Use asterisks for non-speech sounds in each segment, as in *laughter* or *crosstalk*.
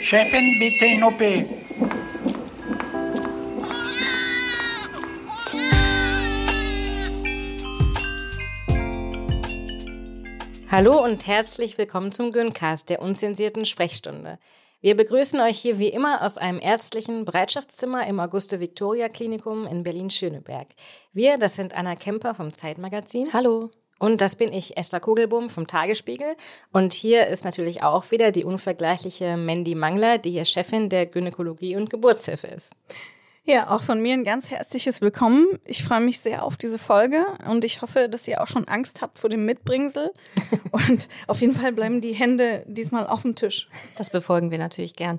Chefin, bitte in OP. Hallo und herzlich willkommen zum Güncast, der unzensierten Sprechstunde. Wir begrüßen euch hier wie immer aus einem ärztlichen Bereitschaftszimmer im Auguste-Victoria-Klinikum in Berlin-Schöneberg. Wir, das sind Anna Kemper vom Zeitmagazin. Hallo. Und das bin ich, Esther Kugelbohm vom Tagesspiegel. Und hier ist natürlich auch wieder die unvergleichliche Mandy Mangler, die hier Chefin der Gynäkologie und Geburtshilfe ist. Ja, auch von mir ein ganz herzliches Willkommen. Ich freue mich sehr auf diese Folge und ich hoffe, dass ihr auch schon Angst habt vor dem Mitbringsel. *laughs* und auf jeden Fall bleiben die Hände diesmal auf dem Tisch. Das befolgen wir natürlich gern.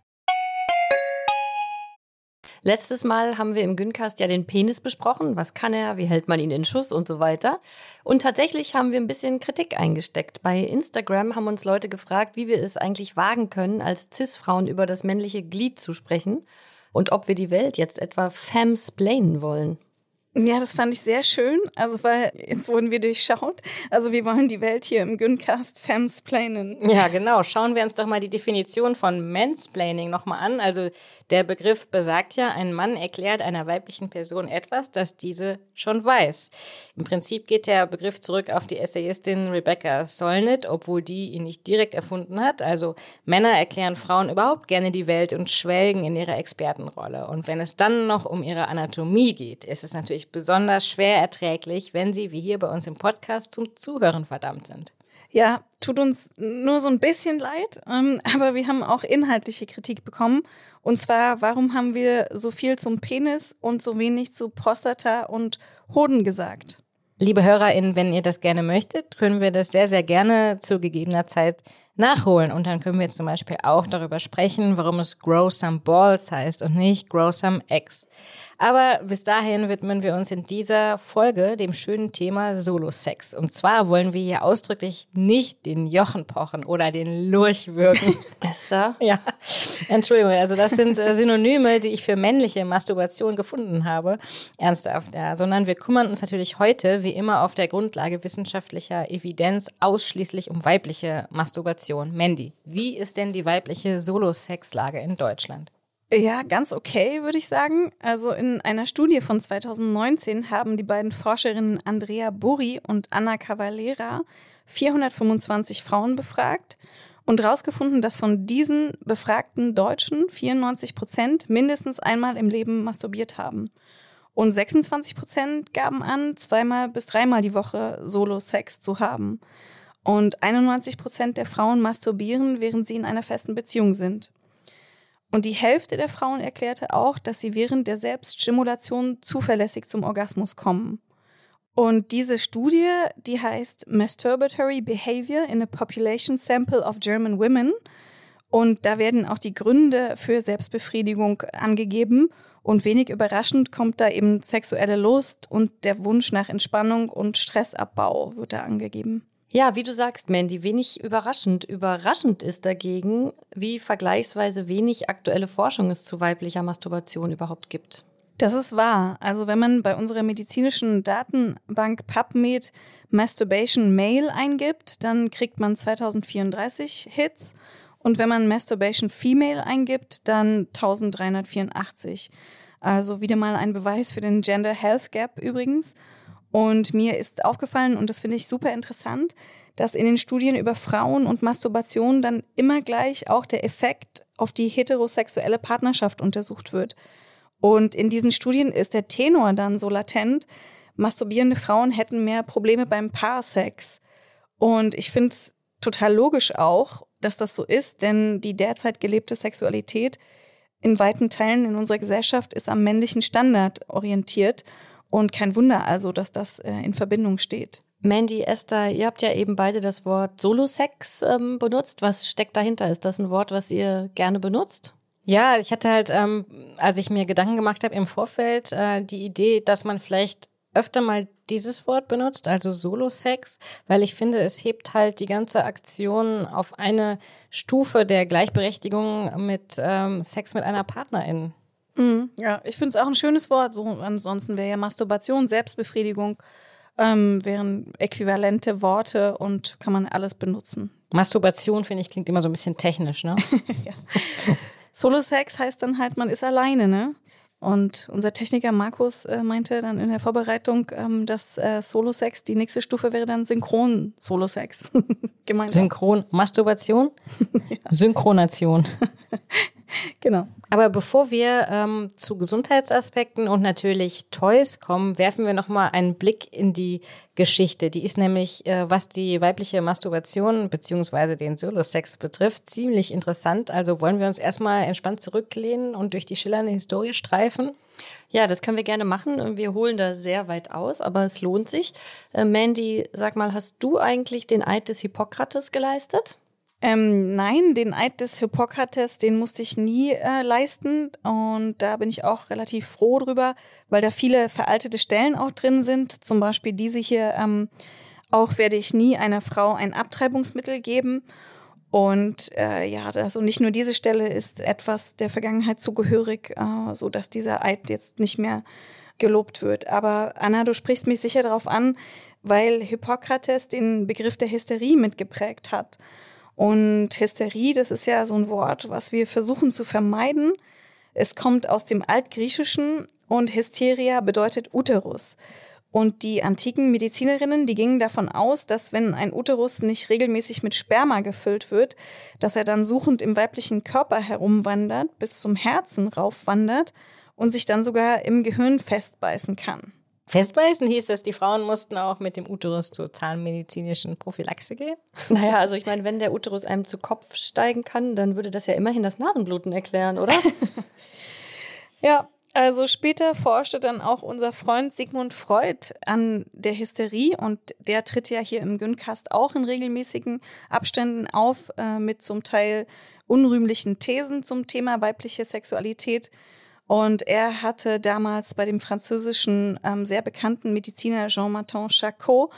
Letztes Mal haben wir im Güncast ja den Penis besprochen. Was kann er? Wie hält man ihn in Schuss und so weiter? Und tatsächlich haben wir ein bisschen Kritik eingesteckt. Bei Instagram haben uns Leute gefragt, wie wir es eigentlich wagen können, als Cis-Frauen über das männliche Glied zu sprechen und ob wir die Welt jetzt etwa femsplainen wollen. Ja, das fand ich sehr schön. Also, weil jetzt wurden wir durchschaut. Also, wir wollen die Welt hier im Güncast femsplainen. Ja, genau. Schauen wir uns doch mal die Definition von Mansplaining nochmal an. Also, der Begriff besagt ja, ein Mann erklärt einer weiblichen Person etwas, das diese schon weiß. Im Prinzip geht der Begriff zurück auf die Essayistin Rebecca Solnit, obwohl die ihn nicht direkt erfunden hat. Also, Männer erklären Frauen überhaupt gerne die Welt und schwelgen in ihrer Expertenrolle. Und wenn es dann noch um ihre Anatomie geht, ist es natürlich natürlich besonders schwer erträglich, wenn sie, wie hier bei uns im Podcast, zum Zuhören verdammt sind. Ja, tut uns nur so ein bisschen leid, ähm, aber wir haben auch inhaltliche Kritik bekommen. Und zwar, warum haben wir so viel zum Penis und so wenig zu Prostata und Hoden gesagt? Liebe HörerInnen, wenn ihr das gerne möchtet, können wir das sehr, sehr gerne zu gegebener Zeit nachholen. Und dann können wir zum Beispiel auch darüber sprechen, warum es Grow Some Balls heißt und nicht Grow Some Eggs. Aber bis dahin widmen wir uns in dieser Folge dem schönen Thema Solo-Sex. Und zwar wollen wir hier ausdrücklich nicht den Jochen pochen oder den Lurch wirken. *laughs* Esther? Ja, Entschuldigung. Also das sind äh, Synonyme, die ich für männliche Masturbation gefunden habe. Ernsthaft, ja. Sondern wir kümmern uns natürlich heute, wie immer, auf der Grundlage wissenschaftlicher Evidenz ausschließlich um weibliche Masturbation. Mandy, wie ist denn die weibliche Solo-Sex-Lage in Deutschland? Ja, ganz okay, würde ich sagen. Also in einer Studie von 2019 haben die beiden Forscherinnen Andrea Burri und Anna Cavalera 425 Frauen befragt und herausgefunden, dass von diesen befragten Deutschen 94 Prozent mindestens einmal im Leben masturbiert haben. Und 26 Prozent gaben an, zweimal bis dreimal die Woche Solo-Sex zu haben. Und 91 Prozent der Frauen masturbieren, während sie in einer festen Beziehung sind. Und die Hälfte der Frauen erklärte auch, dass sie während der Selbststimulation zuverlässig zum Orgasmus kommen. Und diese Studie, die heißt Masturbatory Behavior in a Population Sample of German Women. Und da werden auch die Gründe für Selbstbefriedigung angegeben. Und wenig überraschend kommt da eben sexuelle Lust und der Wunsch nach Entspannung und Stressabbau wird da angegeben. Ja, wie du sagst, Mandy, wenig überraschend. Überraschend ist dagegen, wie vergleichsweise wenig aktuelle Forschung es zu weiblicher Masturbation überhaupt gibt. Das ist wahr. Also wenn man bei unserer medizinischen Datenbank PubMed Masturbation Male eingibt, dann kriegt man 2034 Hits. Und wenn man Masturbation Female eingibt, dann 1384. Also wieder mal ein Beweis für den Gender Health Gap übrigens. Und mir ist aufgefallen, und das finde ich super interessant, dass in den Studien über Frauen und Masturbation dann immer gleich auch der Effekt auf die heterosexuelle Partnerschaft untersucht wird. Und in diesen Studien ist der Tenor dann so latent, masturbierende Frauen hätten mehr Probleme beim Paarsex. Und ich finde es total logisch auch, dass das so ist, denn die derzeit gelebte Sexualität in weiten Teilen in unserer Gesellschaft ist am männlichen Standard orientiert Und kein Wunder also, dass das äh, in Verbindung steht. Mandy, Esther, ihr habt ja eben beide das Wort Solosex ähm, benutzt. Was steckt dahinter? Ist das ein Wort, was ihr gerne benutzt? Ja, ich hatte halt, ähm, als ich mir Gedanken gemacht habe im Vorfeld, äh, die Idee, dass man vielleicht öfter mal dieses Wort benutzt, also Solo-Sex, weil ich finde, es hebt halt die ganze Aktion auf eine Stufe der Gleichberechtigung mit ähm, Sex mit einer Partnerin. Mhm, ja, ich finde es auch ein schönes Wort. So, ansonsten wäre ja Masturbation, Selbstbefriedigung, ähm, wären äquivalente Worte und kann man alles benutzen. Masturbation, finde ich, klingt immer so ein bisschen technisch, ne? *laughs* ja. Solo-Sex heißt dann halt, man ist alleine, ne? Und unser Techniker Markus äh, meinte dann in der Vorbereitung, ähm, dass äh, Solo-Sex die nächste Stufe wäre dann Synchron-Solo-Sex. *laughs* Synchron-Masturbation? *laughs* ja. Synchronation. Genau. Aber bevor wir ähm, zu Gesundheitsaspekten und natürlich Toys kommen, werfen wir nochmal einen Blick in die Geschichte. Die ist nämlich, äh, was die weibliche Masturbation beziehungsweise den Solo-Sex betrifft, ziemlich interessant. Also wollen wir uns erstmal entspannt zurücklehnen und durch die schillernde Historie streifen? Ja, das können wir gerne machen. Wir holen da sehr weit aus, aber es lohnt sich. Äh, Mandy, sag mal, hast du eigentlich den Eid des Hippokrates geleistet? Ähm, nein, den Eid des Hippokrates, den musste ich nie äh, leisten. Und da bin ich auch relativ froh drüber, weil da viele veraltete Stellen auch drin sind. Zum Beispiel diese hier. Ähm, auch werde ich nie einer Frau ein Abtreibungsmittel geben. Und äh, ja, also nicht nur diese Stelle ist etwas der Vergangenheit zugehörig, äh, so dass dieser Eid jetzt nicht mehr gelobt wird. Aber Anna, du sprichst mich sicher darauf an, weil Hippokrates den Begriff der Hysterie mitgeprägt hat. Und Hysterie, das ist ja so ein Wort, was wir versuchen zu vermeiden. Es kommt aus dem Altgriechischen und Hysteria bedeutet Uterus. Und die antiken Medizinerinnen, die gingen davon aus, dass wenn ein Uterus nicht regelmäßig mit Sperma gefüllt wird, dass er dann suchend im weiblichen Körper herumwandert, bis zum Herzen raufwandert und sich dann sogar im Gehirn festbeißen kann. Festbeißen hieß es, die Frauen mussten auch mit dem Uterus zur zahnmedizinischen Prophylaxe gehen? Naja, also ich meine, wenn der Uterus einem zu Kopf steigen kann, dann würde das ja immerhin das Nasenbluten erklären, oder? *laughs* ja, also später forschte dann auch unser Freund Sigmund Freud an der Hysterie und der tritt ja hier im Güncast auch in regelmäßigen Abständen auf äh, mit zum Teil unrühmlichen Thesen zum Thema weibliche Sexualität. Und er hatte damals bei dem französischen ähm, sehr bekannten Mediziner Jean-Martin Charcot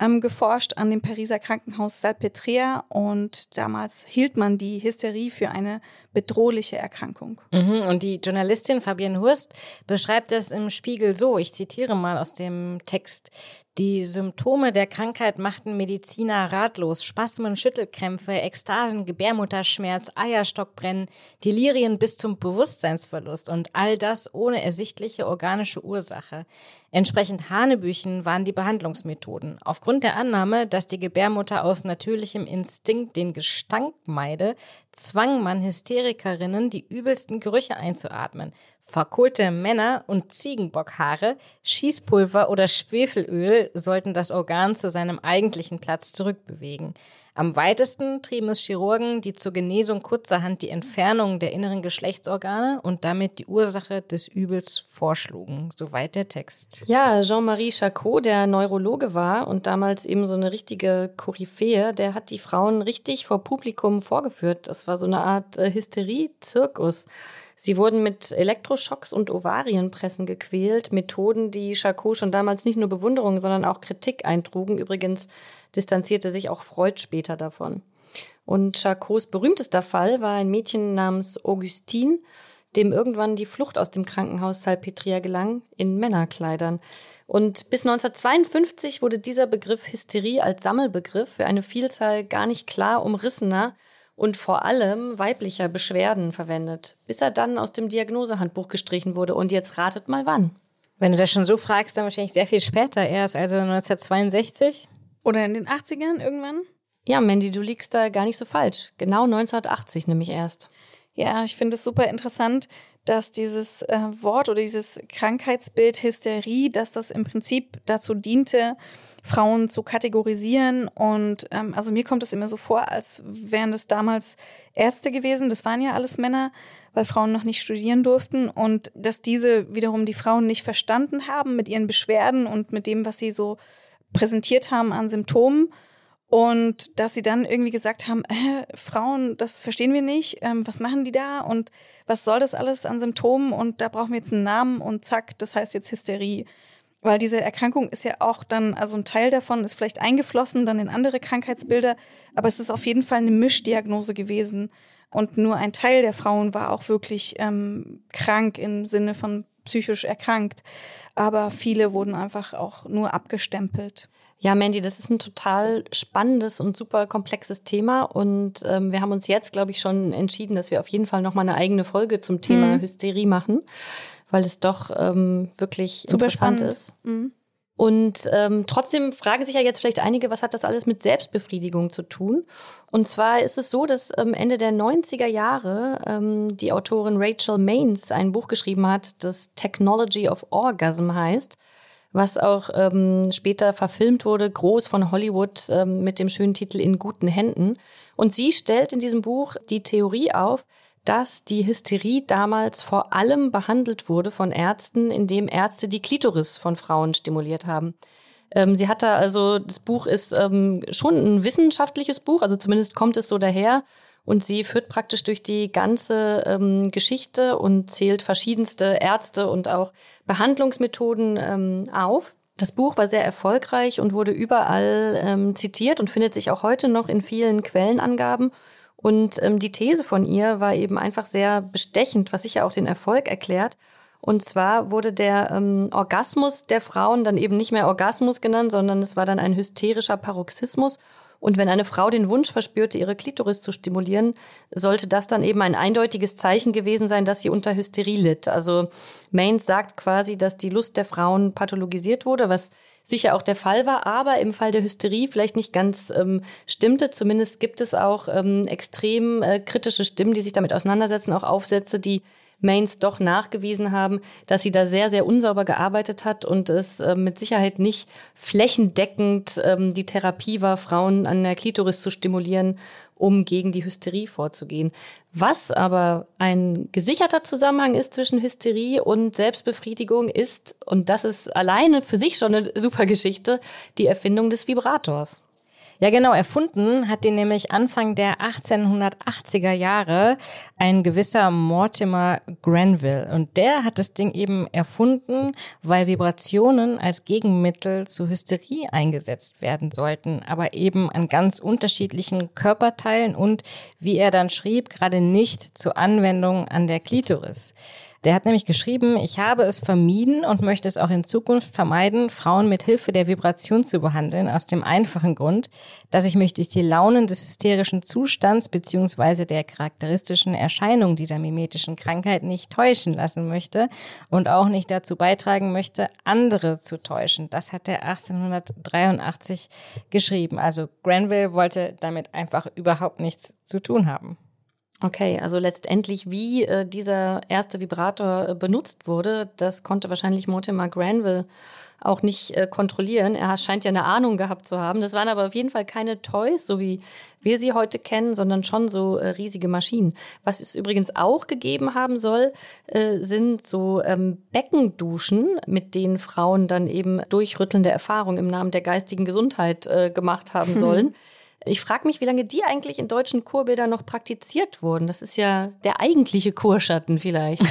ähm, geforscht an dem Pariser Krankenhaus Salpêtrière und damals hielt man die Hysterie für eine bedrohliche Erkrankung. Mhm, und die Journalistin Fabienne Hurst beschreibt das im Spiegel so, ich zitiere mal aus dem Text. Die Symptome der Krankheit machten Mediziner ratlos. Spasmen, Schüttelkrämpfe, Ekstasen, Gebärmutterschmerz, Eierstockbrennen, Delirien bis zum Bewusstseinsverlust und all das ohne ersichtliche organische Ursache. Entsprechend Hanebüchen waren die Behandlungsmethoden. Aufgrund der Annahme, dass die Gebärmutter aus natürlichem Instinkt den Gestank meide, zwang man Hysterikerinnen, die übelsten Gerüche einzuatmen. Verkohlte Männer und Ziegenbockhaare, Schießpulver oder Schwefelöl sollten das Organ zu seinem eigentlichen Platz zurückbewegen. Am weitesten trieben es Chirurgen, die zur Genesung kurzerhand die Entfernung der inneren Geschlechtsorgane und damit die Ursache des Übels vorschlugen. Soweit der Text. Ja, Jean-Marie Charcot, der Neurologe war und damals eben so eine richtige Koryphäe, der hat die Frauen richtig vor Publikum vorgeführt. Das war so eine Art äh, Hysterie-Zirkus. Sie wurden mit Elektroschocks und Ovarienpressen gequält, Methoden, die Charcot schon damals nicht nur Bewunderung, sondern auch Kritik eintrugen. Übrigens distanzierte sich auch Freud später davon. Und Charcots berühmtester Fall war ein Mädchen namens Augustine, dem irgendwann die Flucht aus dem Krankenhaus Salpetria gelang, in Männerkleidern. Und bis 1952 wurde dieser Begriff Hysterie als Sammelbegriff für eine Vielzahl gar nicht klar umrissener und vor allem weiblicher Beschwerden verwendet, bis er dann aus dem Diagnosehandbuch gestrichen wurde. Und jetzt ratet mal wann. Wenn du das schon so fragst, dann wahrscheinlich sehr viel später erst, also 1962. Oder in den 80ern irgendwann? Ja, Mandy, du liegst da gar nicht so falsch. Genau 1980 nämlich erst. Ja, ich finde es super interessant, dass dieses äh, Wort oder dieses Krankheitsbild Hysterie, dass das im Prinzip dazu diente, Frauen zu kategorisieren. Und ähm, also mir kommt es immer so vor, als wären das damals Ärzte gewesen. Das waren ja alles Männer, weil Frauen noch nicht studieren durften. Und dass diese wiederum die Frauen nicht verstanden haben mit ihren Beschwerden und mit dem, was sie so präsentiert haben an Symptomen. Und dass sie dann irgendwie gesagt haben, äh, Frauen, das verstehen wir nicht, ähm, was machen die da und was soll das alles an Symptomen und da brauchen wir jetzt einen Namen und zack, das heißt jetzt Hysterie. Weil diese Erkrankung ist ja auch dann, also ein Teil davon ist vielleicht eingeflossen dann in andere Krankheitsbilder, aber es ist auf jeden Fall eine Mischdiagnose gewesen. Und nur ein Teil der Frauen war auch wirklich ähm, krank im Sinne von psychisch erkrankt. Aber viele wurden einfach auch nur abgestempelt. Ja, Mandy, das ist ein total spannendes und super komplexes Thema. Und ähm, wir haben uns jetzt, glaube ich, schon entschieden, dass wir auf jeden Fall nochmal eine eigene Folge zum Thema mhm. Hysterie machen weil es doch ähm, wirklich Super interessant spannend. ist. Mhm. Und ähm, trotzdem fragen sich ja jetzt vielleicht einige, was hat das alles mit Selbstbefriedigung zu tun? Und zwar ist es so, dass ähm, Ende der 90er Jahre ähm, die Autorin Rachel Maines ein Buch geschrieben hat, das Technology of Orgasm heißt, was auch ähm, später verfilmt wurde, groß von Hollywood ähm, mit dem schönen Titel In guten Händen. Und sie stellt in diesem Buch die Theorie auf, dass die Hysterie damals vor allem behandelt wurde von Ärzten, indem Ärzte die Klitoris von Frauen stimuliert haben. Ähm, sie hat da also, das Buch ist ähm, schon ein wissenschaftliches Buch, also zumindest kommt es so daher. Und sie führt praktisch durch die ganze ähm, Geschichte und zählt verschiedenste Ärzte und auch Behandlungsmethoden ähm, auf. Das Buch war sehr erfolgreich und wurde überall ähm, zitiert und findet sich auch heute noch in vielen Quellenangaben. Und ähm, die These von ihr war eben einfach sehr bestechend, was sicher auch den Erfolg erklärt. Und zwar wurde der ähm, Orgasmus der Frauen dann eben nicht mehr Orgasmus genannt, sondern es war dann ein hysterischer Paroxysmus. Und wenn eine Frau den Wunsch verspürte, ihre Klitoris zu stimulieren, sollte das dann eben ein eindeutiges Zeichen gewesen sein, dass sie unter Hysterie litt. Also Maines sagt quasi, dass die Lust der Frauen pathologisiert wurde, was sicher auch der Fall war, aber im Fall der Hysterie vielleicht nicht ganz ähm, stimmte. Zumindest gibt es auch ähm, extrem äh, kritische Stimmen, die sich damit auseinandersetzen, auch Aufsätze, die Mains doch nachgewiesen haben, dass sie da sehr, sehr unsauber gearbeitet hat und es äh, mit Sicherheit nicht flächendeckend ähm, die Therapie war, Frauen an der Klitoris zu stimulieren, um gegen die Hysterie vorzugehen. Was aber ein gesicherter Zusammenhang ist zwischen Hysterie und Selbstbefriedigung ist, und das ist alleine für sich schon eine super Geschichte, die Erfindung des Vibrators. Ja, genau. Erfunden hat den nämlich Anfang der 1880er Jahre ein gewisser Mortimer Granville. Und der hat das Ding eben erfunden, weil Vibrationen als Gegenmittel zu Hysterie eingesetzt werden sollten, aber eben an ganz unterschiedlichen Körperteilen und, wie er dann schrieb, gerade nicht zur Anwendung an der Klitoris. Der hat nämlich geschrieben, ich habe es vermieden und möchte es auch in Zukunft vermeiden, Frauen mit Hilfe der Vibration zu behandeln, aus dem einfachen Grund, dass ich mich durch die Launen des hysterischen Zustands beziehungsweise der charakteristischen Erscheinung dieser mimetischen Krankheit nicht täuschen lassen möchte und auch nicht dazu beitragen möchte, andere zu täuschen. Das hat er 1883 geschrieben. Also Granville wollte damit einfach überhaupt nichts zu tun haben. Okay, also letztendlich, wie äh, dieser erste Vibrator äh, benutzt wurde, das konnte wahrscheinlich Mortimer Granville auch nicht äh, kontrollieren. Er scheint ja eine Ahnung gehabt zu haben. Das waren aber auf jeden Fall keine Toys, so wie wir sie heute kennen, sondern schon so äh, riesige Maschinen. Was es übrigens auch gegeben haben soll, äh, sind so ähm, Beckenduschen, mit denen Frauen dann eben durchrüttelnde Erfahrungen im Namen der geistigen Gesundheit äh, gemacht haben sollen. Ich frage mich, wie lange die eigentlich in deutschen Kurbildern noch praktiziert wurden. Das ist ja der eigentliche Kurschatten vielleicht.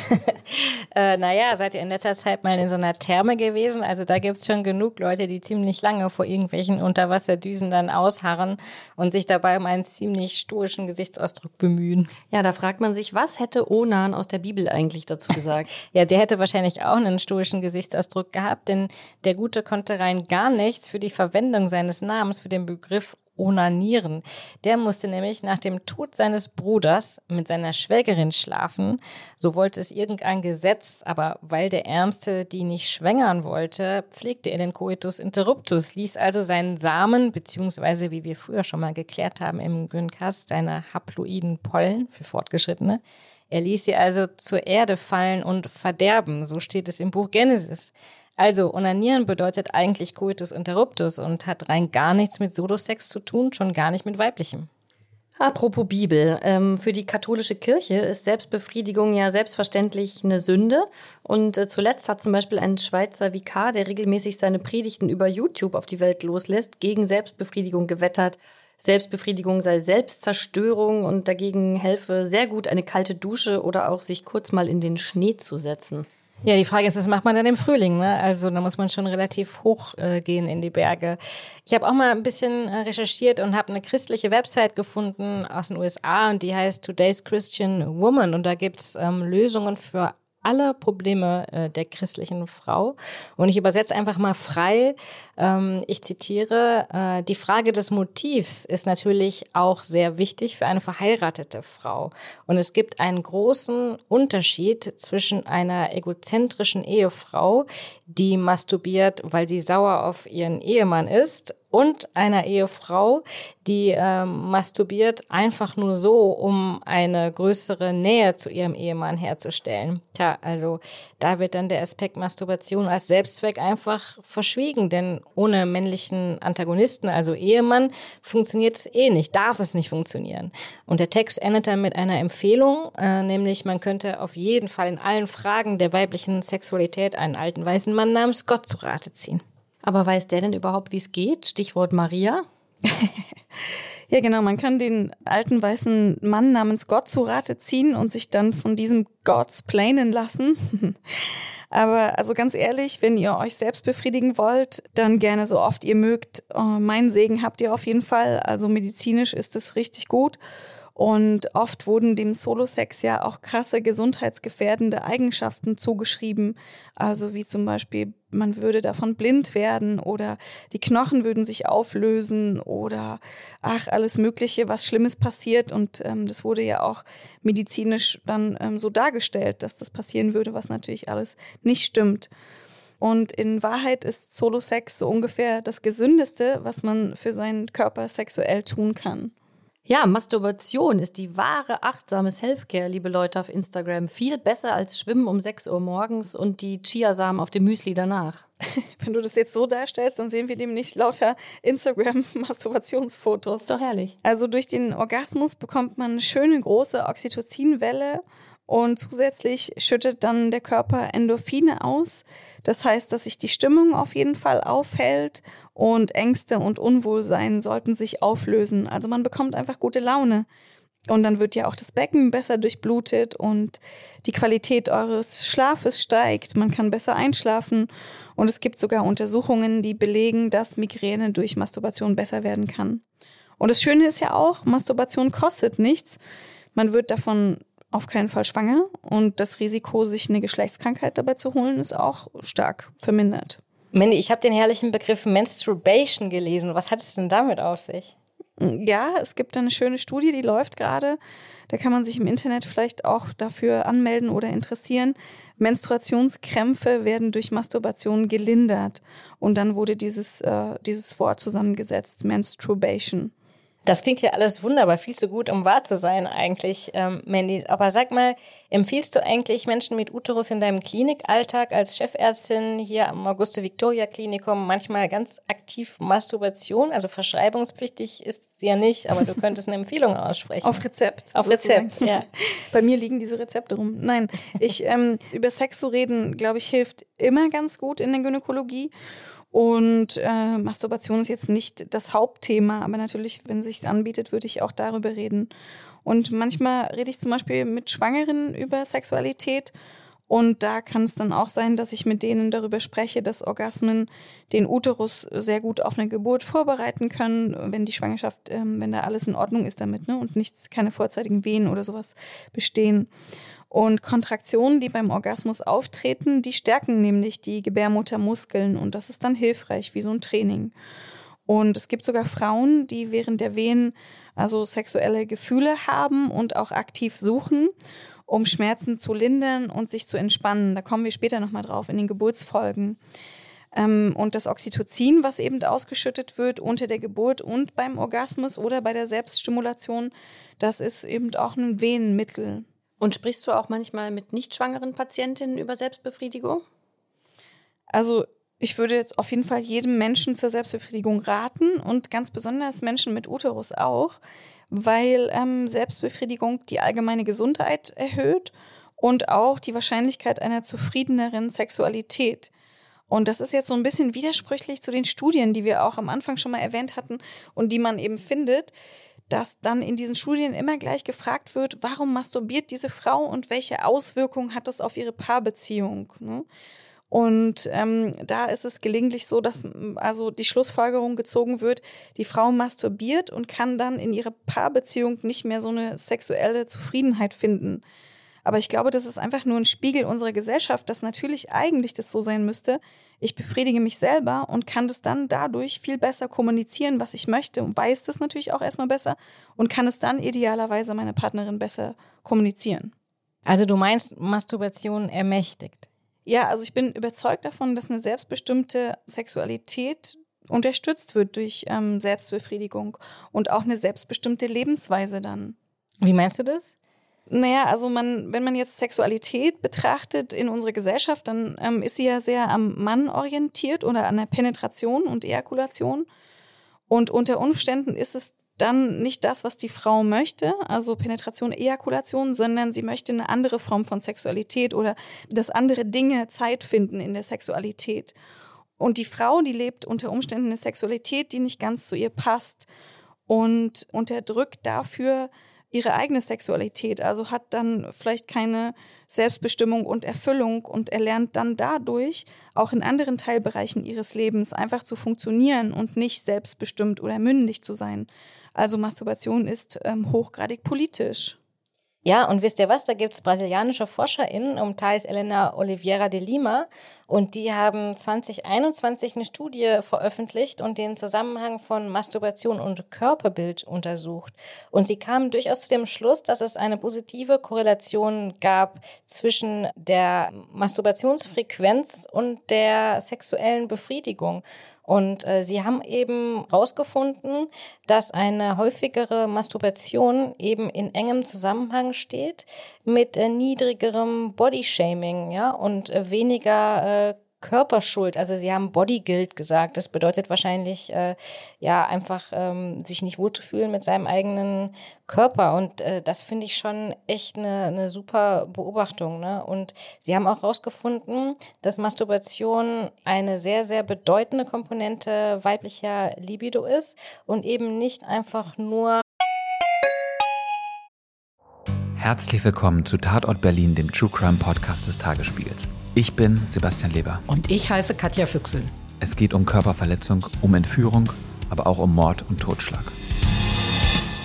*laughs* äh, naja, seid ihr in letzter Zeit mal in so einer Therme gewesen? Also da gibt's schon genug Leute, die ziemlich lange vor irgendwelchen Unterwasserdüsen dann ausharren und sich dabei um einen ziemlich stoischen Gesichtsausdruck bemühen. Ja, da fragt man sich, was hätte Onan aus der Bibel eigentlich dazu gesagt? *laughs* ja, der hätte wahrscheinlich auch einen stoischen Gesichtsausdruck gehabt, denn der Gute konnte rein gar nichts für die Verwendung seines Namens für den Begriff onanieren. Der musste nämlich nach dem Tod seines Bruders mit seiner Schwägerin schlafen. So wollte es irgendein Gesetz, aber weil der Ärmste die nicht schwängern wollte, pflegte er den Coitus interruptus, ließ also seinen Samen, beziehungsweise wie wir früher schon mal geklärt haben im Gynkast, seine haploiden Pollen für Fortgeschrittene, Er ließ sie also zur Erde fallen und verderben, so steht es im Buch Genesis. Also, Onanieren bedeutet eigentlich Coitus interruptus und hat rein gar nichts mit Solosex zu tun, schon gar nicht mit weiblichem. Apropos Bibel, ähm, für die katholische Kirche ist Selbstbefriedigung ja selbstverständlich eine Sünde. Und äh, zuletzt hat zum Beispiel ein Schweizer Vikar, der regelmäßig seine Predigten über YouTube auf die Welt loslässt, gegen Selbstbefriedigung gewettert. Selbstbefriedigung sei Selbstzerstörung und dagegen helfe sehr gut eine kalte Dusche oder auch sich kurz mal in den Schnee zu setzen. Ja, die Frage ist, was macht man dann im Frühling? Ne? Also da muss man schon relativ hoch äh, gehen in die Berge. Ich habe auch mal ein bisschen äh, recherchiert und habe eine christliche Website gefunden aus den USA und die heißt Today's Christian Woman und da gibt's ähm, Lösungen für alle Probleme äh, der christlichen Frau. Und ich übersetze einfach mal frei. Ähm, ich zitiere, äh, die Frage des Motivs ist natürlich auch sehr wichtig für eine verheiratete Frau. Und es gibt einen großen Unterschied zwischen einer egozentrischen Ehefrau, die masturbiert, weil sie sauer auf ihren Ehemann ist, und einer Ehefrau, die ähm, masturbiert einfach nur so, um eine größere Nähe zu ihrem Ehemann herzustellen. Tja, also da wird dann der Aspekt Masturbation als Selbstzweck einfach verschwiegen, denn ohne männlichen Antagonisten, also Ehemann, funktioniert es eh nicht, darf es nicht funktionieren. Und der Text endet dann mit einer Empfehlung, äh, nämlich man könnte auf jeden Fall in allen Fragen der weiblichen Sexualität einen alten weißen Mann namens Gott zu Rate ziehen. Aber weiß der denn überhaupt, wie es geht? Stichwort Maria. *laughs* ja, genau. Man kann den alten weißen Mann namens Gott zu Rate ziehen und sich dann von diesem Gods planen lassen. *laughs* Aber also ganz ehrlich, wenn ihr euch selbst befriedigen wollt, dann gerne so oft ihr mögt. Oh, meinen Segen habt ihr auf jeden Fall. Also medizinisch ist es richtig gut. Und oft wurden dem Solosex ja auch krasse gesundheitsgefährdende Eigenschaften zugeschrieben. Also wie zum Beispiel, man würde davon blind werden oder die Knochen würden sich auflösen oder ach, alles Mögliche, was Schlimmes passiert. Und ähm, das wurde ja auch medizinisch dann ähm, so dargestellt, dass das passieren würde, was natürlich alles nicht stimmt. Und in Wahrheit ist Solosex so ungefähr das Gesündeste, was man für seinen Körper sexuell tun kann. Ja, Masturbation ist die wahre achtsame Selfcare, liebe Leute auf Instagram. Viel besser als Schwimmen um 6 Uhr morgens und die Chiasamen auf dem Müsli danach. *laughs* Wenn du das jetzt so darstellst, dann sehen wir demnächst lauter Instagram-Masturbationsfotos. Ist doch herrlich. Also durch den Orgasmus bekommt man eine schöne große Oxytocinwelle und zusätzlich schüttet dann der Körper Endorphine aus. Das heißt, dass sich die Stimmung auf jeden Fall aufhält und Ängste und Unwohlsein sollten sich auflösen. Also man bekommt einfach gute Laune. Und dann wird ja auch das Becken besser durchblutet und die Qualität eures Schlafes steigt. Man kann besser einschlafen. Und es gibt sogar Untersuchungen, die belegen, dass Migräne durch Masturbation besser werden kann. Und das Schöne ist ja auch, Masturbation kostet nichts. Man wird davon auf keinen Fall schwanger und das Risiko, sich eine Geschlechtskrankheit dabei zu holen, ist auch stark vermindert. Mandy, ich habe den herrlichen Begriff Menstruation gelesen. Was hat es denn damit auf sich? Ja, es gibt eine schöne Studie, die läuft gerade. Da kann man sich im Internet vielleicht auch dafür anmelden oder interessieren. Menstruationskrämpfe werden durch Masturbation gelindert. Und dann wurde dieses, äh, dieses Wort zusammengesetzt, Menstruation. Das klingt ja alles wunderbar, viel zu gut, um wahr zu sein eigentlich, ähm, Mandy. Aber sag mal, empfiehlst du eigentlich Menschen mit Uterus in deinem Klinikalltag als Chefärztin hier am Auguste-Victoria-Klinikum manchmal ganz aktiv Masturbation? Also verschreibungspflichtig ist sie ja nicht, aber du *laughs* könntest eine Empfehlung aussprechen. Auf Rezept. Auf Rezept, ja. *laughs* Bei mir liegen diese Rezepte rum. Nein, ich, ähm, über Sex zu reden, glaube ich, hilft immer ganz gut in der Gynäkologie. Und äh, Masturbation ist jetzt nicht das Hauptthema, aber natürlich, wenn sich anbietet, würde ich auch darüber reden. Und manchmal rede ich zum Beispiel mit Schwangeren über Sexualität. Und da kann es dann auch sein, dass ich mit denen darüber spreche, dass Orgasmen den Uterus sehr gut auf eine Geburt vorbereiten können, wenn die Schwangerschaft, ähm, wenn da alles in Ordnung ist damit, ne? Und nichts, keine vorzeitigen Wehen oder sowas bestehen. Und Kontraktionen, die beim Orgasmus auftreten, die stärken nämlich die Gebärmuttermuskeln und das ist dann hilfreich, wie so ein Training. Und es gibt sogar Frauen, die während der Wehen also sexuelle Gefühle haben und auch aktiv suchen, um Schmerzen zu lindern und sich zu entspannen. Da kommen wir später nochmal drauf in den Geburtsfolgen. Ähm, und das Oxytocin, was eben ausgeschüttet wird unter der Geburt und beim Orgasmus oder bei der Selbststimulation, das ist eben auch ein Wehenmittel. Und sprichst du auch manchmal mit nicht schwangeren Patientinnen über Selbstbefriedigung? Also ich würde jetzt auf jeden Fall jedem Menschen zur Selbstbefriedigung raten und ganz besonders Menschen mit Uterus auch, weil ähm, Selbstbefriedigung die allgemeine Gesundheit erhöht und auch die Wahrscheinlichkeit einer zufriedeneren Sexualität. Und das ist jetzt so ein bisschen widersprüchlich zu den Studien, die wir auch am Anfang schon mal erwähnt hatten und die man eben findet, dass dann in diesen Studien immer gleich gefragt wird, warum masturbiert diese Frau und welche Auswirkungen hat das auf ihre Paarbeziehung. Ne? Und ähm, da ist es gelegentlich so, dass also die Schlussfolgerung gezogen wird, die Frau masturbiert und kann dann in ihrer Paarbeziehung nicht mehr so eine sexuelle Zufriedenheit finden. Aber ich glaube, das ist einfach nur ein Spiegel unserer Gesellschaft, dass natürlich eigentlich das so sein müsste. Ich befriedige mich selber und kann das dann dadurch viel besser kommunizieren, was ich möchte und weiß das natürlich auch erstmal besser und kann es dann idealerweise meiner Partnerin besser kommunizieren. Also du meinst, Masturbation ermächtigt? Ja, also ich bin überzeugt davon, dass eine selbstbestimmte Sexualität unterstützt wird durch ähm, Selbstbefriedigung und auch eine selbstbestimmte Lebensweise dann. Wie meinst du das? Naja, also man, wenn man jetzt Sexualität betrachtet in unserer Gesellschaft, dann ähm, ist sie ja sehr am Mann orientiert oder an der Penetration und Ejakulation. Und unter Umständen ist es dann nicht das, was die Frau möchte, also Penetration, Ejakulation, sondern sie möchte eine andere Form von Sexualität oder dass andere Dinge Zeit finden in der Sexualität. Und die Frau, die lebt unter Umständen eine Sexualität, die nicht ganz zu ihr passt und unterdrückt dafür ihre eigene Sexualität, also hat dann vielleicht keine Selbstbestimmung und Erfüllung und erlernt dann dadurch auch in anderen Teilbereichen ihres Lebens einfach zu funktionieren und nicht selbstbestimmt oder mündig zu sein. Also Masturbation ist ähm, hochgradig politisch. Ja, und wisst ihr was? Da gibt's brasilianische ForscherInnen um Thais Elena Oliveira de Lima und die haben 2021 eine Studie veröffentlicht und den Zusammenhang von Masturbation und Körperbild untersucht. Und sie kamen durchaus zu dem Schluss, dass es eine positive Korrelation gab zwischen der Masturbationsfrequenz und der sexuellen Befriedigung. Und äh, sie haben eben herausgefunden, dass eine häufigere Masturbation eben in engem Zusammenhang steht mit äh, niedrigerem Bodyshaming, ja, und äh, weniger äh, Körperschuld. Also sie haben Bodyguilt gesagt. Das bedeutet wahrscheinlich, äh, ja, einfach ähm, sich nicht wohlzufühlen mit seinem eigenen Körper. Und äh, das finde ich schon echt eine, eine super Beobachtung. Ne? Und sie haben auch herausgefunden, dass Masturbation eine sehr, sehr bedeutende Komponente weiblicher Libido ist und eben nicht einfach nur Herzlich willkommen zu Tatort Berlin, dem True Crime Podcast des Tagesspiegels. Ich bin Sebastian Leber. Und ich heiße Katja Füchsel. Es geht um Körperverletzung, um Entführung, aber auch um Mord und Totschlag.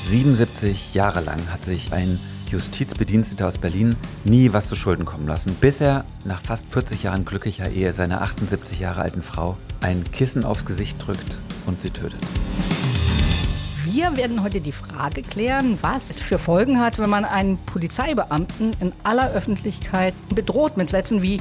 77 Jahre lang hat sich ein Justizbediensteter aus Berlin nie was zu Schulden kommen lassen, bis er nach fast 40 Jahren glücklicher Ehe seiner 78 Jahre alten Frau ein Kissen aufs Gesicht drückt und sie tötet. Wir werden heute die Frage klären, was es für Folgen hat, wenn man einen Polizeibeamten in aller Öffentlichkeit bedroht mit Sätzen wie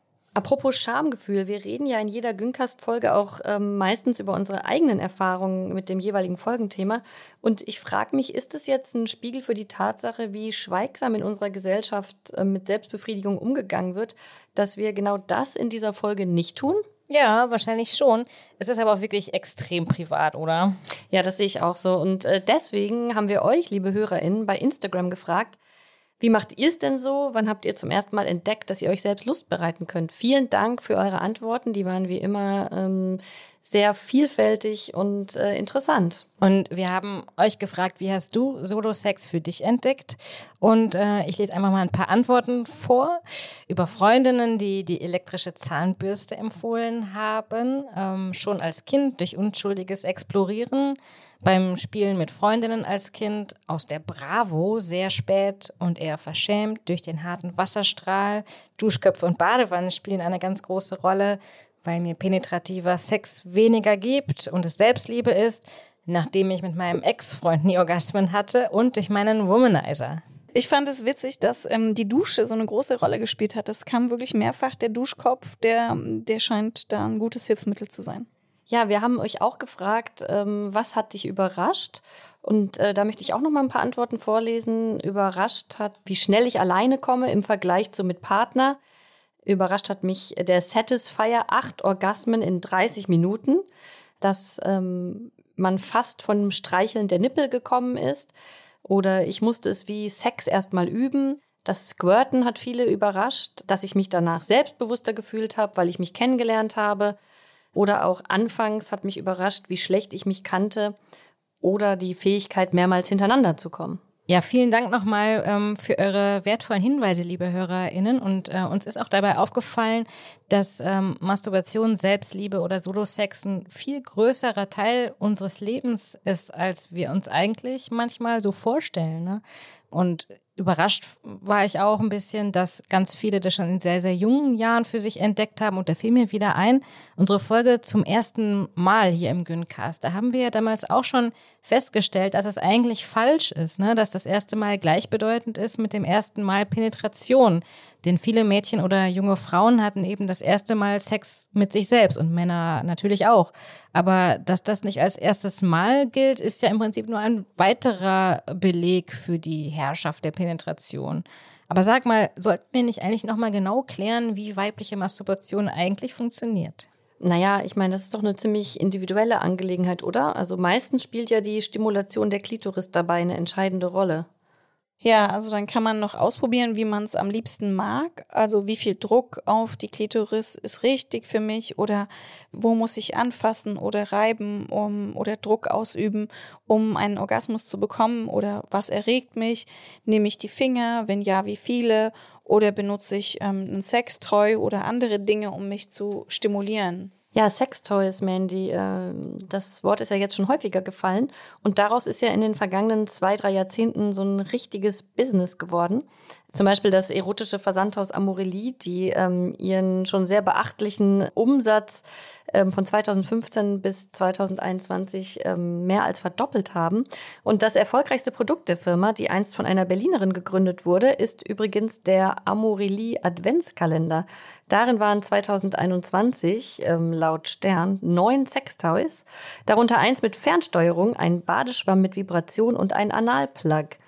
Apropos Schamgefühl, wir reden ja in jeder Güncast-Folge auch ähm, meistens über unsere eigenen Erfahrungen mit dem jeweiligen Folgenthema. Und ich frage mich, ist es jetzt ein Spiegel für die Tatsache, wie schweigsam in unserer Gesellschaft äh, mit Selbstbefriedigung umgegangen wird, dass wir genau das in dieser Folge nicht tun? Ja, wahrscheinlich schon. Es ist aber auch wirklich extrem privat, oder? Ja, das sehe ich auch so. Und äh, deswegen haben wir euch, liebe HörerInnen, bei Instagram gefragt, wie macht ihr es denn so? Wann habt ihr zum ersten Mal entdeckt, dass ihr euch selbst Lust bereiten könnt? Vielen Dank für eure Antworten. Die waren wie immer ähm, sehr vielfältig und äh, interessant. Und wir haben euch gefragt, wie hast du Solo-Sex für dich entdeckt? Und äh, ich lese einfach mal ein paar Antworten vor über Freundinnen, die die elektrische Zahnbürste empfohlen haben, ähm, schon als Kind durch unschuldiges Explorieren, beim Spielen mit Freundinnen als Kind, aus der Bravo sehr spät und eher verschämt durch den harten Wasserstrahl, Duschköpfe und Badewannen spielen eine ganz große Rolle, weil mir penetrativer Sex weniger gibt und es Selbstliebe ist, nachdem ich mit meinem Ex-Freund nie Orgasmen hatte und durch meinen Womanizer. Ich fand es witzig, dass ähm, die Dusche so eine große Rolle gespielt hat. Das kam wirklich mehrfach. Der Duschkopf, der, der scheint da ein gutes Hilfsmittel zu sein. Ja, wir haben euch auch gefragt, ähm, was hat dich überrascht? Und äh, da möchte ich auch noch mal ein paar Antworten vorlesen. Überrascht hat, wie schnell ich alleine komme im Vergleich zu mit Partner. Überrascht hat mich der Satisfier, acht Orgasmen in 30 Minuten, dass ähm, man fast von dem Streicheln der Nippel gekommen ist. Oder ich musste es wie Sex erstmal üben. Das Squirten hat viele überrascht, dass ich mich danach selbstbewusster gefühlt habe, weil ich mich kennengelernt habe. Oder auch anfangs hat mich überrascht, wie schlecht ich mich kannte. Oder die Fähigkeit, mehrmals hintereinander zu kommen. Ja, vielen Dank nochmal ähm, für eure wertvollen Hinweise, liebe HörerInnen. Und äh, uns ist auch dabei aufgefallen, dass ähm, Masturbation, Selbstliebe oder Solo-Sex ein viel größerer Teil unseres Lebens ist, als wir uns eigentlich manchmal so vorstellen. Ne? Und überrascht war ich auch ein bisschen, dass ganz viele das schon in sehr, sehr jungen Jahren für sich entdeckt haben. Und da fiel mir wieder ein, unsere Folge zum ersten Mal hier im Güncast. Da haben wir ja damals auch schon festgestellt, dass es eigentlich falsch ist, ne? dass das erste Mal gleichbedeutend ist mit dem ersten Mal Penetration. Denn viele Mädchen oder junge Frauen hatten eben das erste Mal Sex mit sich selbst und Männer natürlich auch. Aber dass das nicht als erstes Mal gilt, ist ja im Prinzip nur ein weiterer Beleg für die Herrschaft der Penetration. Aber sag mal, sollten wir nicht eigentlich nochmal genau klären, wie weibliche Masturbation eigentlich funktioniert? Naja, ich meine, das ist doch eine ziemlich individuelle Angelegenheit, oder? Also meistens spielt ja die Stimulation der Klitoris dabei eine entscheidende Rolle. Ja, also dann kann man noch ausprobieren, wie man es am liebsten mag. Also wie viel Druck auf die Klitoris ist richtig für mich oder wo muss ich anfassen oder reiben um, oder Druck ausüben, um einen Orgasmus zu bekommen oder was erregt mich? Nehme ich die Finger? Wenn ja, wie viele? Oder benutze ich ähm, ein Sextoy oder andere Dinge, um mich zu stimulieren? Ja, Sextoys, Mandy, äh, das Wort ist ja jetzt schon häufiger gefallen. Und daraus ist ja in den vergangenen zwei, drei Jahrzehnten so ein richtiges Business geworden. Zum Beispiel das erotische Versandhaus Amorelie, die ähm, ihren schon sehr beachtlichen Umsatz ähm, von 2015 bis 2021 ähm, mehr als verdoppelt haben. Und das erfolgreichste Produkt der Firma, die einst von einer Berlinerin gegründet wurde, ist übrigens der Amorelie Adventskalender. Darin waren 2021 ähm, laut Stern neun Sextoys, darunter eins mit Fernsteuerung, ein Badeschwamm mit Vibration und ein Analplug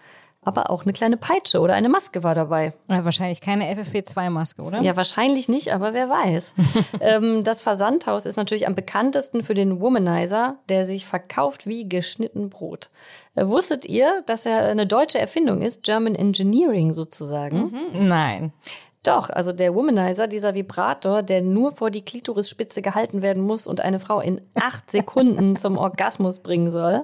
aber auch eine kleine Peitsche oder eine Maske war dabei. Ja, wahrscheinlich keine FFP2-Maske, oder? Ja, wahrscheinlich nicht, aber wer weiß. *laughs* ähm, das Versandhaus ist natürlich am bekanntesten für den Womanizer, der sich verkauft wie geschnitten Brot. Äh, wusstet ihr, dass er eine deutsche Erfindung ist, German Engineering sozusagen? Mhm. Nein. Doch, also der Womanizer, dieser Vibrator, der nur vor die Klitorisspitze gehalten werden muss und eine Frau in acht *laughs* Sekunden zum Orgasmus bringen soll.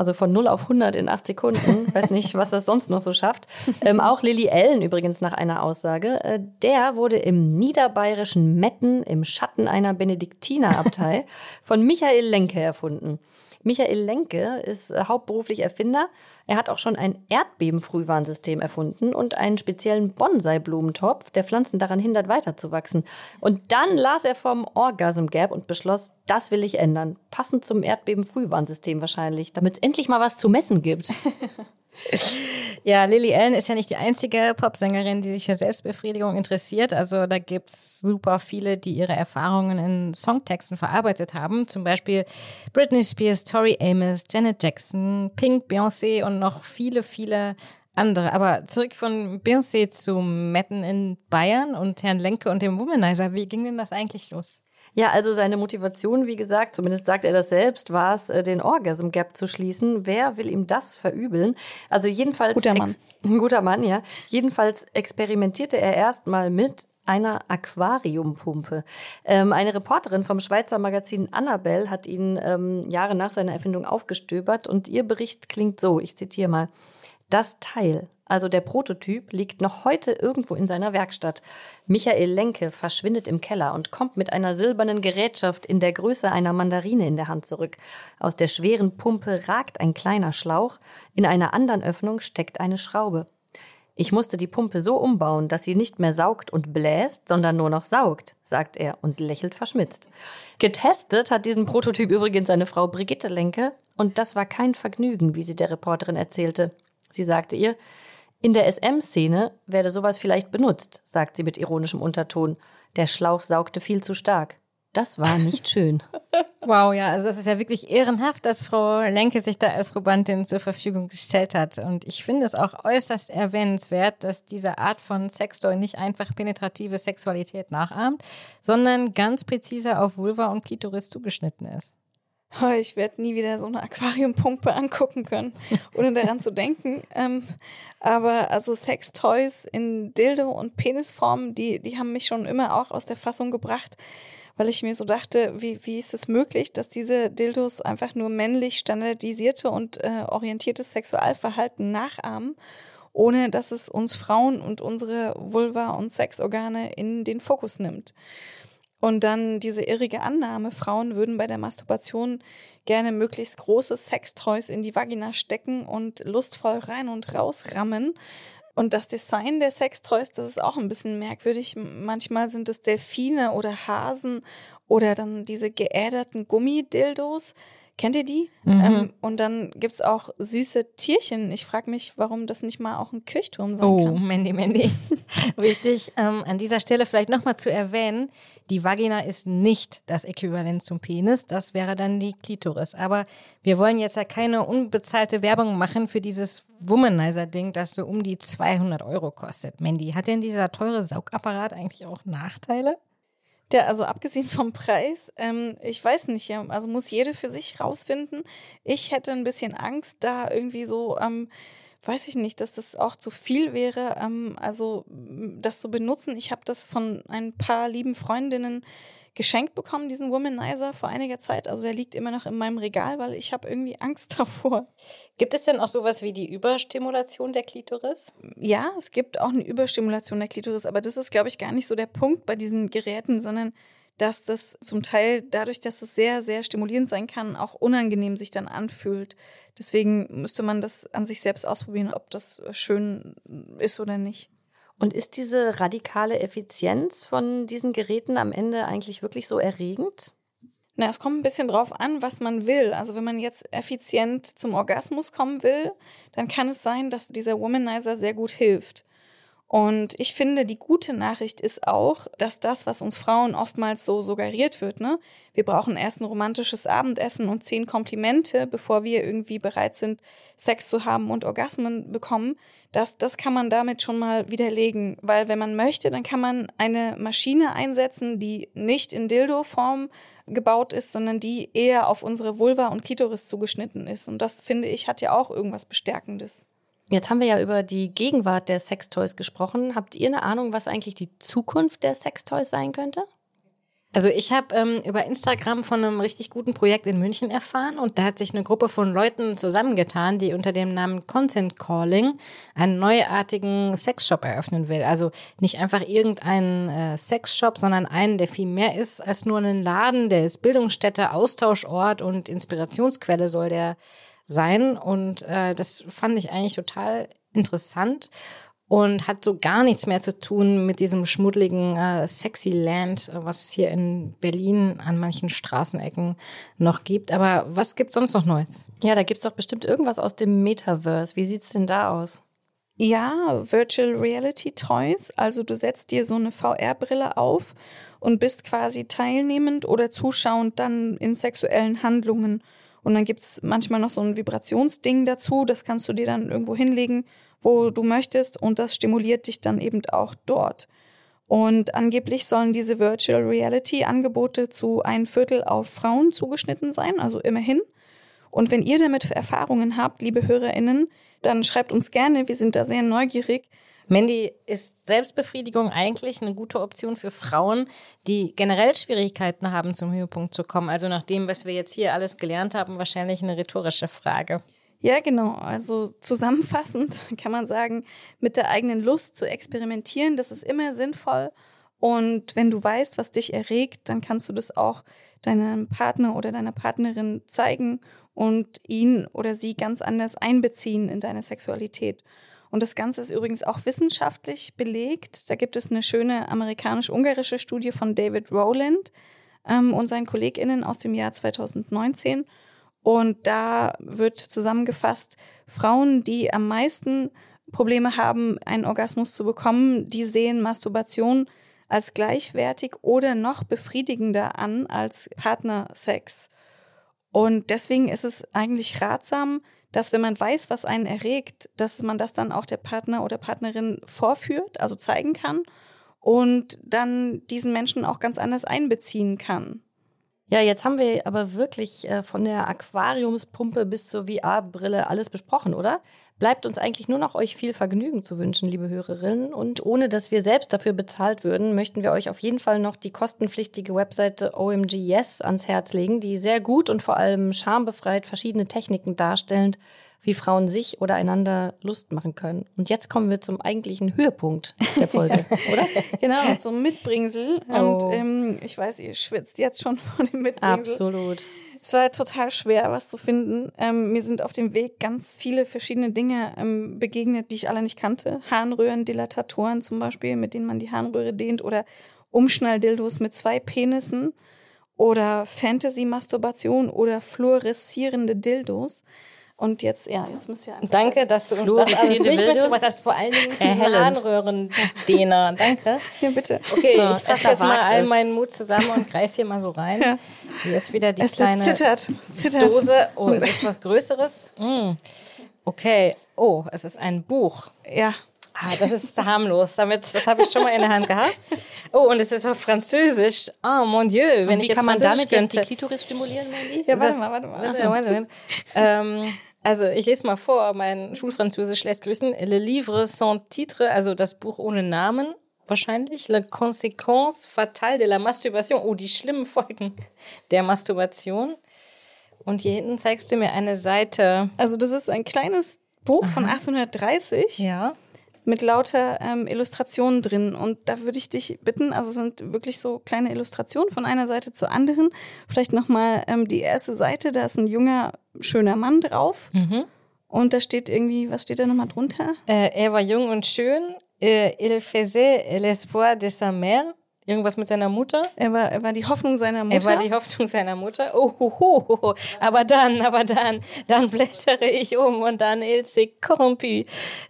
Also von 0 auf 100 in 8 Sekunden. *laughs* Weiß nicht, was das sonst noch so schafft. Ähm, auch Lilly Ellen übrigens nach einer Aussage. Äh, der wurde im niederbayerischen Metten im Schatten einer Benediktinerabtei *laughs* von Michael Lenke erfunden. Michael Lenke ist äh, hauptberuflich Erfinder. Er hat auch schon ein Erdbebenfrühwarnsystem erfunden und einen speziellen Bonsai-Blumentopf, der Pflanzen daran hindert, weiterzuwachsen. Und dann las er vom Orgasm Gap und beschloss, das will ich ändern. Passend zum Erdbebenfrühwarnsystem wahrscheinlich, damit es endlich mal was zu messen gibt. *laughs* *laughs* Ja, Lily Allen ist ja nicht die einzige Popsängerin, die sich für Selbstbefriedigung interessiert. Also da gibt's super viele, die ihre Erfahrungen in Songtexten verarbeitet haben. Zum Beispiel Britney Spears, Tori Amos, Janet Jackson, Pink, Beyoncé und noch viele, viele andere. Aber zurück von Beyoncé zu Metten in Bayern und Herrn Lenke und dem Womanizer. Wie ging denn das eigentlich los? Ja, also seine Motivation, wie gesagt, zumindest sagt er das selbst, war es, äh, den Orgasm Gap zu schließen. Wer will ihm das verübeln? Also jedenfalls guter Mann. *laughs* Ein guter Mann, ja. Jedenfalls experimentierte er erstmal mit einer Aquariumpumpe. Ähm, eine Reporterin vom Schweizer Magazin Annabelle hat ihn ähm, Jahre nach seiner Erfindung aufgestöbert und ihr Bericht klingt so, ich zitiere mal. Das Teil, also der Prototyp, liegt noch heute irgendwo in seiner Werkstatt. Michael Lenke verschwindet im Keller und kommt mit einer silbernen Gerätschaft in der Größe einer Mandarine in der Hand zurück. Aus der schweren Pumpe ragt ein kleiner Schlauch, in einer anderen Öffnung steckt eine Schraube. Ich musste die Pumpe so umbauen, dass sie nicht mehr saugt und bläst, sondern nur noch saugt, sagt er und lächelt verschmitzt. Getestet hat diesen Prototyp übrigens seine Frau Brigitte Lenke und das war kein Vergnügen, wie sie der Reporterin erzählte. Sie sagte ihr, in der SM-Szene werde sowas vielleicht benutzt, sagt sie mit ironischem Unterton. Der Schlauch saugte viel zu stark. Das war nicht *laughs* schön. Wow, ja, also das ist ja wirklich ehrenhaft, dass Frau Lenke sich da als Probandin zur Verfügung gestellt hat. Und ich finde es auch äußerst erwähnenswert, dass diese Art von Sextoy nicht einfach penetrative Sexualität nachahmt, sondern ganz präzise auf Vulva und Klitoris zugeschnitten ist. Ich werde nie wieder so eine Aquariumpumpe angucken können, ohne daran zu denken. Ähm, aber also Sextoys in Dildo- und Penisform, die, die haben mich schon immer auch aus der Fassung gebracht weil ich mir so dachte, wie, wie ist es möglich, dass diese Dildos einfach nur männlich standardisierte und äh, orientiertes Sexualverhalten nachahmen, ohne dass es uns Frauen und unsere Vulva und Sexorgane in den Fokus nimmt. Und dann diese irrige Annahme, Frauen würden bei der Masturbation gerne möglichst große Sextoys in die Vagina stecken und lustvoll rein und raus rammen, und das Design der Sextoys, das ist auch ein bisschen merkwürdig. Manchmal sind es Delfine oder Hasen oder dann diese geäderten Gummidildos. Kennt ihr die? Mhm. Ähm, und dann gibt es auch süße Tierchen. Ich frage mich, warum das nicht mal auch ein Kirchturm sein oh, kann. Oh, Mandy, Mandy. *laughs* Wichtig, ähm, an dieser Stelle vielleicht nochmal zu erwähnen, die Vagina ist nicht das Äquivalent zum Penis, das wäre dann die Klitoris. Aber wir wollen jetzt ja keine unbezahlte Werbung machen für dieses Womanizer-Ding, das so um die 200 Euro kostet. Mandy, hat denn dieser teure Saugapparat eigentlich auch Nachteile? Der, also abgesehen vom Preis, ähm, ich weiß nicht, also muss jede für sich rausfinden. Ich hätte ein bisschen Angst, da irgendwie so, ähm, weiß ich nicht, dass das auch zu viel wäre, ähm, also das zu benutzen. Ich habe das von ein paar lieben Freundinnen geschenkt bekommen, diesen Womanizer vor einiger Zeit. Also der liegt immer noch in meinem Regal, weil ich habe irgendwie Angst *laughs* davor. Gibt es denn auch sowas wie die Überstimulation der Klitoris? Ja, es gibt auch eine Überstimulation der Klitoris, aber das ist, glaube ich, gar nicht so der Punkt bei diesen Geräten, sondern dass das zum Teil dadurch, dass es sehr, sehr stimulierend sein kann, auch unangenehm sich dann anfühlt. Deswegen müsste man das an sich selbst ausprobieren, ob das schön ist oder nicht. Und ist diese radikale Effizienz von diesen Geräten am Ende eigentlich wirklich so erregend? Na, es kommt ein bisschen drauf an, was man will. Also wenn man jetzt effizient zum Orgasmus kommen will, dann kann es sein, dass dieser Womanizer sehr gut hilft. Und ich finde, die gute Nachricht ist auch, dass das, was uns Frauen oftmals so suggeriert wird, ne, wir brauchen erst ein romantisches Abendessen und zehn Komplimente, bevor wir irgendwie bereit sind, Sex zu haben und Orgasmen bekommen, das, das kann man damit schon mal widerlegen. Weil wenn man möchte, dann kann man eine Maschine einsetzen, die nicht in Dildo-Form gebaut ist, sondern die eher auf unsere Vulva und Klitoris zugeschnitten ist. Und das, finde ich, hat ja auch irgendwas Bestärkendes. Jetzt haben wir ja über die Gegenwart der Sextoys gesprochen. Habt ihr eine Ahnung, was eigentlich die Zukunft der Sextoys sein könnte? Also ich habe ähm, über Instagram von einem richtig guten Projekt in München erfahren und da hat sich eine Gruppe von Leuten zusammengetan, die unter dem Namen Consent Calling einen neuartigen Sexshop eröffnen will. Also nicht einfach irgendeinen äh, Sexshop, sondern einen, der viel mehr ist als nur ein Laden, der ist Bildungsstätte, Austauschort und Inspirationsquelle soll der sein. Und äh, das fand ich eigentlich total interessant und hat so gar nichts mehr zu tun mit diesem schmuddeligen äh, Sexy Land, was es hier in Berlin an manchen Straßenecken noch gibt. Aber was gibt sonst noch Neues? Ja, da gibt's doch bestimmt irgendwas aus dem Metaverse. Wie sieht's denn da aus? Ja, Virtual Reality Toys. Also du setzt dir so eine VR-Brille auf und bist quasi teilnehmend oder zuschauend dann in sexuellen Handlungen und dann gibt's manchmal noch so ein Vibrationsding dazu, das kannst du dir dann irgendwo hinlegen, wo du möchtest und das stimuliert dich dann eben auch dort. Und angeblich sollen diese Virtual Reality Angebote zu ein Viertel auf Frauen zugeschnitten sein, also immerhin. Und wenn ihr damit Erfahrungen habt, liebe HörerInnen, dann schreibt uns gerne, wir sind da sehr neugierig, Mandy, ist Selbstbefriedigung eigentlich eine gute Option für Frauen, die generell Schwierigkeiten haben, zum Höhepunkt zu kommen? Also nach dem, was wir jetzt hier alles gelernt haben, wahrscheinlich eine rhetorische Frage. Ja, genau. Also zusammenfassend *laughs* kann man sagen, mit der eigenen Lust zu experimentieren, das ist immer sinnvoll. Und wenn du weißt, was dich erregt, dann kannst du das auch deinem Partner oder deiner Partnerin zeigen und ihn oder sie ganz anders einbeziehen in deine Sexualität. Und das Ganze ist übrigens auch wissenschaftlich belegt. Da gibt es eine schöne amerikanisch-ungarische Studie von David Rowland ähm, und seinen KollegInnen aus dem Jahr 2019. Und da wird zusammengefasst, Frauen, die am meisten Probleme haben, einen Orgasmus zu bekommen, die sehen Masturbation als gleichwertig oder noch befriedigender an als Partnersex. Und deswegen ist es eigentlich ratsam, dass wenn man weiß, was einen erregt, dass man das dann auch der Partner oder Partnerin vorführt, also zeigen kann und dann diesen Menschen auch ganz anders einbeziehen kann. Ja, jetzt haben wir aber wirklich äh, von der Aquariumspumpe bis zur VR-Brille alles besprochen, oder? Bleibt uns eigentlich nur noch euch viel Vergnügen zu wünschen, liebe Hörerinnen. Und ohne dass wir selbst dafür bezahlt würden, möchten wir euch auf jeden Fall noch die kostenpflichtige Webseite OMG Yes ans Herz legen, die sehr gut und vor allem schambefreit verschiedene Techniken darstellend wie Frauen sich oder einander Lust machen können. Und jetzt kommen wir zum eigentlichen Höhepunkt der *laughs* Folge, oder? Genau, zum Mitbringsel. Oh. Und ähm, ich weiß, ihr schwitzt jetzt schon von dem Mitbringsel. Absolut. Es war total schwer, was zu finden. Ähm, mir sind auf dem Weg ganz viele verschiedene Dinge ähm, begegnet, die ich alle nicht kannte. Harnröhren, Dilatatoren zum Beispiel, mit denen man die Harnröhre dehnt oder Umschnalldildos mit zwei Penissen oder Fantasy-Masturbation oder fluoreszierende Dildos. Und jetzt, ja, jetzt müsst ihr einfach. Danke, dass du uns das alles nicht mitgebracht hast. Vor allen Dingen diese Harnröhren-Dehner. *laughs* Danke. Ja, bitte. Okay, so, ich fasse jetzt mal all meinen Mut zusammen und greife hier mal so rein. Ja. Hier ist wieder die es kleine zittert. zittert. Dose. Oh, ist das was Größeres? Mm. Okay. Oh, es ist ein Buch. Ja. Ah, das ist harmlos. Damit, das habe ich schon mal in der Hand gehabt. Oh, und es ist auf Französisch. Oh, mon Dieu. Wenn und wie ich kann man damit könnte. jetzt die Klitoris stimulieren, Mandy? Ja, warte das, mal, warte mal. Warte, warte, warte. ähm, also ich lese mal vor, mein Schulfranzösisch lässt grüßen. Le livre sans titre, also das Buch ohne Namen wahrscheinlich. La conséquence fatale de la masturbation. Oh, die schlimmen Folgen der Masturbation. Und hier hinten zeigst du mir eine Seite. Also das ist ein kleines Buch Aha. von 1830. Ja mit lauter ähm, Illustrationen drin. Und da würde ich dich bitten, also sind wirklich so kleine Illustrationen von einer Seite zur anderen. Vielleicht nochmal ähm, die erste Seite, da ist ein junger, schöner Mann drauf. Mhm. Und da steht irgendwie, was steht da nochmal drunter? Äh, er war jung und schön. Äh, il faisait l'espoir de sa mère. Irgendwas mit seiner Mutter? Er war, er war die Hoffnung seiner Mutter. Er war die Hoffnung seiner Mutter. Oh, ho, ho, ho. aber dann, aber dann, dann blättere ich um und dann Il s'est corrompu.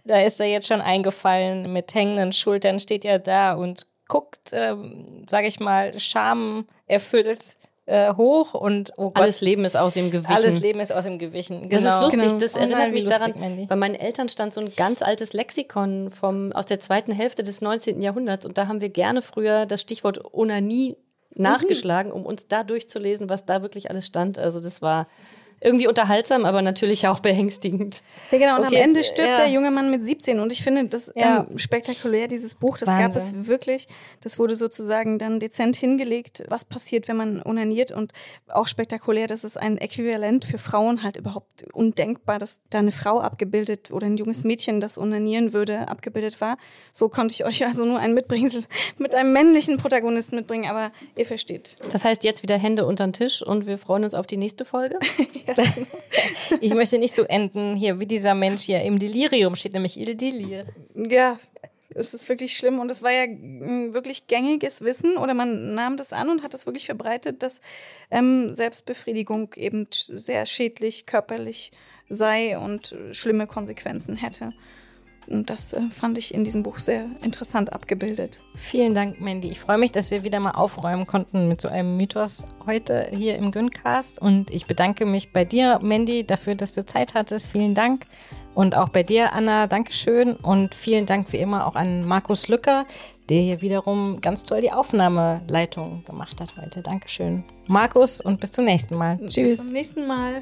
Da ist er jetzt schon eingefallen. Mit hängenden Schultern steht er da und guckt, ähm, sage ich mal, schamerfüllt äh, hoch und oh Gott, alles Leben ist aus dem Gewichen. Alles Leben ist aus dem Gewichen. Genau. Das ist lustig. Genau. Das erinnert oh, mich daran. Mandy. Bei meinen Eltern stand so ein ganz altes Lexikon vom aus der zweiten Hälfte des 19. Jahrhunderts und da haben wir gerne früher das Stichwort Onanie nachgeschlagen, um uns da durchzulesen, was da wirklich alles stand. Also das war irgendwie unterhaltsam, aber natürlich auch beängstigend. Ja, genau. Und okay, am Ende jetzt, stirbt ja. der junge Mann mit 17. Und ich finde das ja. ähm, spektakulär, dieses Buch. Das Wahnsinn. gab es wirklich. Das wurde sozusagen dann dezent hingelegt, was passiert, wenn man unaniert. Und auch spektakulär, das ist ein Äquivalent für Frauen halt überhaupt undenkbar, dass da eine Frau abgebildet oder ein junges Mädchen, das unanieren würde, abgebildet war. So konnte ich euch also nur ein Mitbringsel *laughs* mit einem männlichen Protagonisten mitbringen, aber ihr versteht. Das heißt jetzt wieder Hände unter den Tisch und wir freuen uns auf die nächste Folge. ja. *laughs* *laughs* ich möchte nicht so enden hier wie dieser Mensch hier im Delirium steht nämlich Il Delir. Ja, es ist wirklich schlimm und es war ja wirklich gängiges Wissen oder man nahm das an und hat es wirklich verbreitet, dass ähm, Selbstbefriedigung eben sehr schädlich körperlich sei und schlimme Konsequenzen hätte. Und das äh, fand ich in diesem Buch sehr interessant abgebildet. Vielen Dank, Mandy. Ich freue mich, dass wir wieder mal aufräumen konnten mit so einem Mythos heute hier im Güncast. Und ich bedanke mich bei dir, Mandy, dafür, dass du Zeit hattest. Vielen Dank. Und auch bei dir, Anna, Dankeschön. Und vielen Dank wie immer auch an Markus Lücker, der hier wiederum ganz toll die Aufnahmeleitung gemacht hat heute. Dankeschön. Markus und bis zum nächsten Mal. Tschüss. Bis zum nächsten Mal.